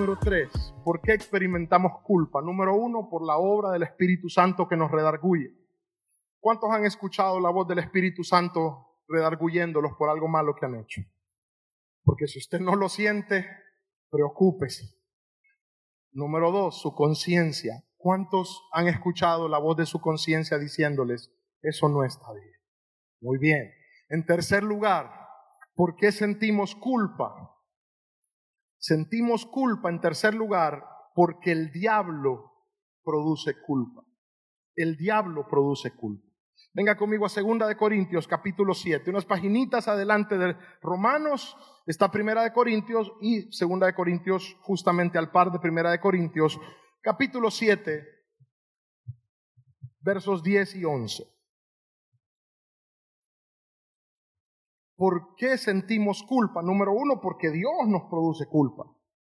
Número tres, ¿por qué experimentamos culpa? Número uno, por la obra del Espíritu Santo que nos redarguye. ¿Cuántos han escuchado la voz del Espíritu Santo redarguyéndolos por algo malo que han hecho? Porque si usted no lo siente, preocúpese. Número dos, su conciencia. ¿Cuántos han escuchado la voz de su conciencia diciéndoles, eso no está bien? Muy bien. En tercer lugar, ¿por qué sentimos culpa? Sentimos culpa en tercer lugar porque el diablo produce culpa. El diablo produce culpa. Venga conmigo a Segunda de Corintios, capítulo 7, unas paginitas adelante de Romanos, está Primera de Corintios y Segunda de Corintios, justamente al par de Primera de Corintios, capítulo 7, versos 10 y 11. ¿Por qué sentimos culpa? Número uno, porque Dios nos produce culpa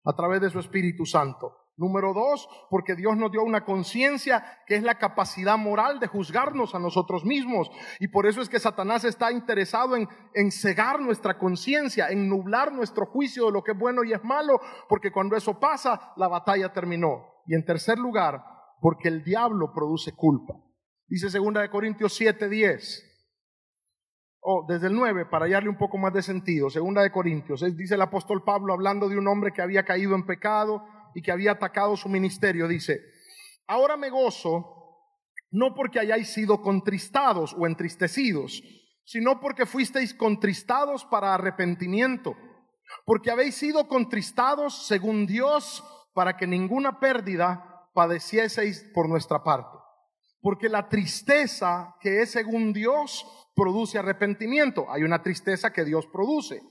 a través de su Espíritu Santo. Número dos, porque Dios nos dio una conciencia que es la capacidad moral de juzgarnos a nosotros mismos. Y por eso es que Satanás está interesado en, en cegar nuestra conciencia, en nublar nuestro juicio de lo que es bueno y es malo, porque cuando eso pasa, la batalla terminó. Y en tercer lugar, porque el diablo produce culpa. Dice 2 Corintios 7, 10 oh, desde el 9, para hallarle un poco más de sentido, segunda de Corintios, dice el apóstol Pablo hablando de un hombre que había caído en pecado y que había atacado su ministerio, dice, ahora me gozo no porque hayáis sido contristados o entristecidos, sino porque fuisteis contristados para arrepentimiento, porque habéis sido contristados según Dios para que ninguna pérdida padecieseis por nuestra parte. Porque la tristeza que es según Dios produce arrepentimiento. Hay una tristeza que Dios produce.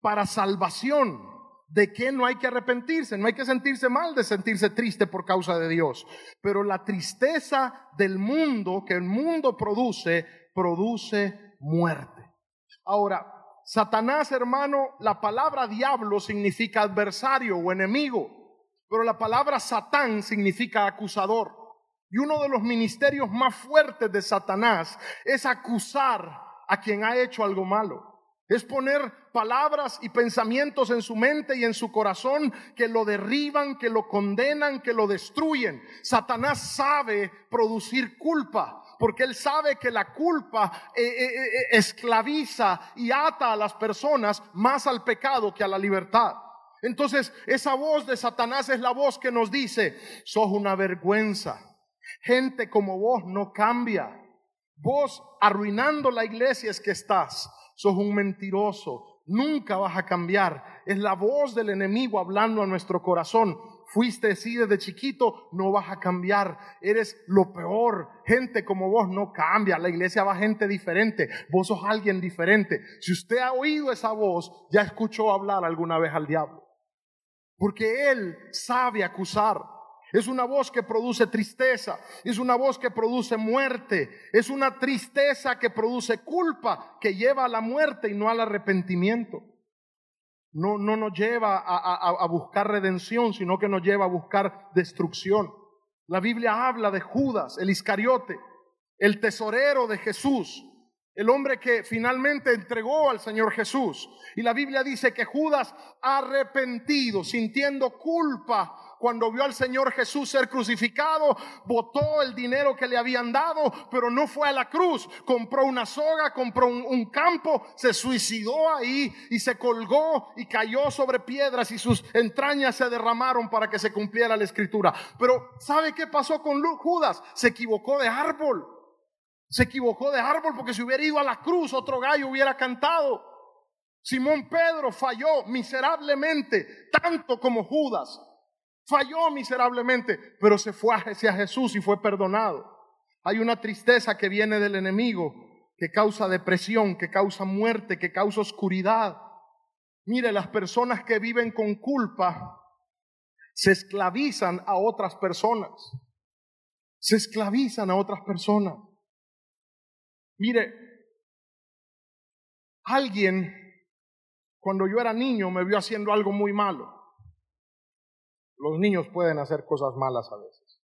Para salvación, ¿de qué no hay que arrepentirse? No hay que sentirse mal de sentirse triste por causa de Dios. Pero la tristeza del mundo que el mundo produce, produce muerte. Ahora, Satanás, hermano, la palabra diablo significa adversario o enemigo, pero la palabra Satán significa acusador. Y uno de los ministerios más fuertes de Satanás es acusar a quien ha hecho algo malo. Es poner palabras y pensamientos en su mente y en su corazón que lo derriban, que lo condenan, que lo destruyen. Satanás sabe producir culpa, porque él sabe que la culpa eh, eh, eh, esclaviza y ata a las personas más al pecado que a la libertad. Entonces, esa voz de Satanás es la voz que nos dice, sos una vergüenza Gente como vos no cambia. Vos arruinando la iglesia es que estás. Sos un mentiroso. Nunca vas a cambiar. Es la voz del enemigo hablando a nuestro corazón. Fuiste así desde chiquito, no vas a cambiar. Eres lo peor. Gente como vos no cambia. La iglesia va gente diferente. Vos sos alguien diferente. Si usted ha oído esa voz, ya escuchó hablar alguna vez al diablo. Porque él sabe acusar. Es una voz que produce tristeza, es una voz que produce muerte, es una tristeza que produce culpa, que lleva a la muerte y no al arrepentimiento. No, no nos lleva a, a buscar redención, sino que nos lleva a buscar destrucción. La Biblia habla de Judas, el Iscariote, el tesorero de Jesús, el hombre que finalmente entregó al Señor Jesús. Y la Biblia dice que Judas, arrepentido, sintiendo culpa cuando vio al Señor Jesús ser crucificado, botó el dinero que le habían dado, pero no fue a la cruz. Compró una soga, compró un, campo, se suicidó ahí y se colgó y cayó sobre piedras y sus entrañas se derramaron para que se cumpliera la escritura. Pero ¿sabe qué pasó con Judas? Se equivocó de árbol. Se equivocó de árbol porque si hubiera ido a la cruz, otro gallo hubiera cantado. Simón Pedro falló miserablemente, tanto como Judas. Falló miserablemente, pero se fue hacia Jesús y fue perdonado. Hay una tristeza que viene del enemigo, que causa depresión, que causa muerte, que causa oscuridad. Mire, las personas que viven con culpa se esclavizan a otras personas. Se esclavizan a otras personas. Mire, alguien cuando yo era niño me vio haciendo algo muy malo. Los niños pueden hacer cosas malas a veces.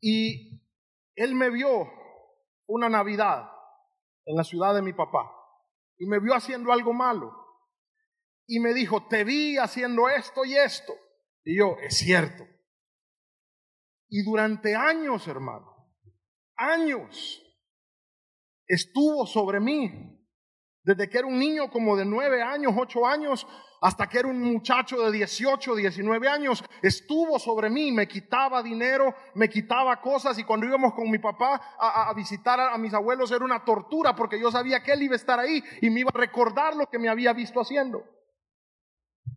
Y él me vio una Navidad en la ciudad de mi papá y me vio haciendo algo malo. Y me dijo, te vi haciendo esto y esto. Y yo, es cierto. Y durante años, hermano, años, estuvo sobre mí. Desde que era un niño como de nueve años, ocho años, hasta que era un muchacho de 18, 19 años, estuvo sobre mí, me quitaba dinero, me quitaba cosas y cuando íbamos con mi papá a, visitar a, mis abuelos era una tortura porque yo sabía que él iba a estar ahí y me iba a recordar lo que me había visto haciendo.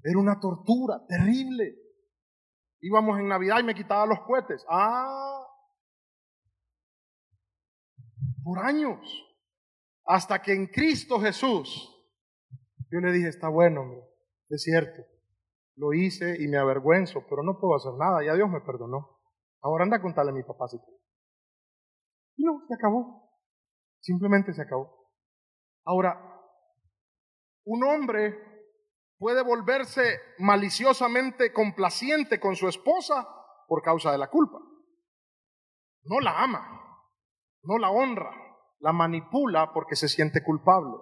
Era una tortura terrible. Íbamos en Navidad y me quitaba los cohetes. Ah, por años. Hasta que en Cristo Jesús, yo le dije, está bueno, hombre, es cierto, lo hice y me avergüenzo, pero no puedo hacer nada, ya Dios me perdonó. Ahora anda a contarle a mi papá si Y no, se acabó. Simplemente se acabó. Ahora, un hombre puede volverse maliciosamente complaciente con su esposa por causa de la culpa. No la ama, no la honra, la manipula porque se siente culpable.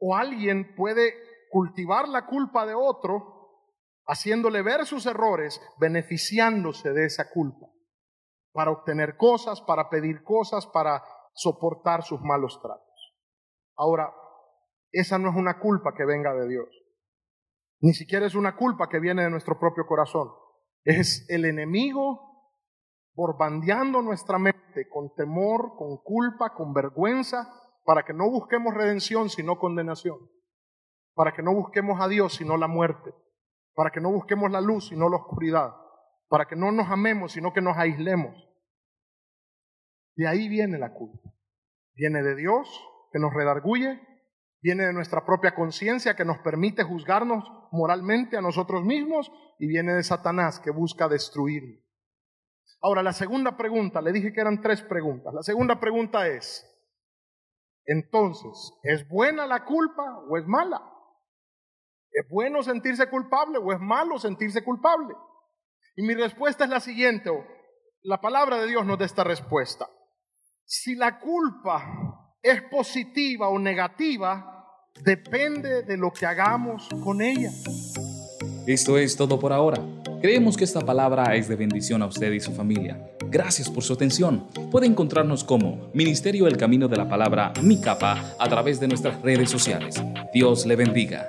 O alguien puede cultivar la culpa de otro haciéndole ver sus errores, beneficiándose de esa culpa, para obtener cosas, para pedir cosas, para soportar sus malos tratos. Ahora, esa no es una culpa que venga de Dios. Ni siquiera es una culpa que viene de nuestro propio corazón. Es el enemigo borbandeando nuestra mente con temor, con culpa, con vergüenza, para que no busquemos redención sino condenación, para que no busquemos a Dios sino la muerte, para que no busquemos la luz sino la oscuridad, para que no nos amemos sino que nos aislemos. De ahí viene la culpa. Viene de Dios que nos redarguye, viene de nuestra propia conciencia que nos permite juzgarnos moralmente a nosotros mismos y viene de Satanás que busca destruirnos. Ahora, la segunda pregunta, le dije que eran tres preguntas. La segunda pregunta es, entonces, ¿es buena la culpa o es mala? ¿Es bueno sentirse culpable o es malo sentirse culpable? Y mi respuesta es la siguiente, la palabra de Dios nos da esta respuesta. Si la culpa es positiva o negativa, depende de lo que hagamos con ella. Esto es todo por ahora. Creemos que esta palabra es de bendición a usted y su familia. Gracias por su atención. Puede encontrarnos como Ministerio El Camino de la Palabra Mi Capa a través de nuestras redes sociales. Dios le bendiga.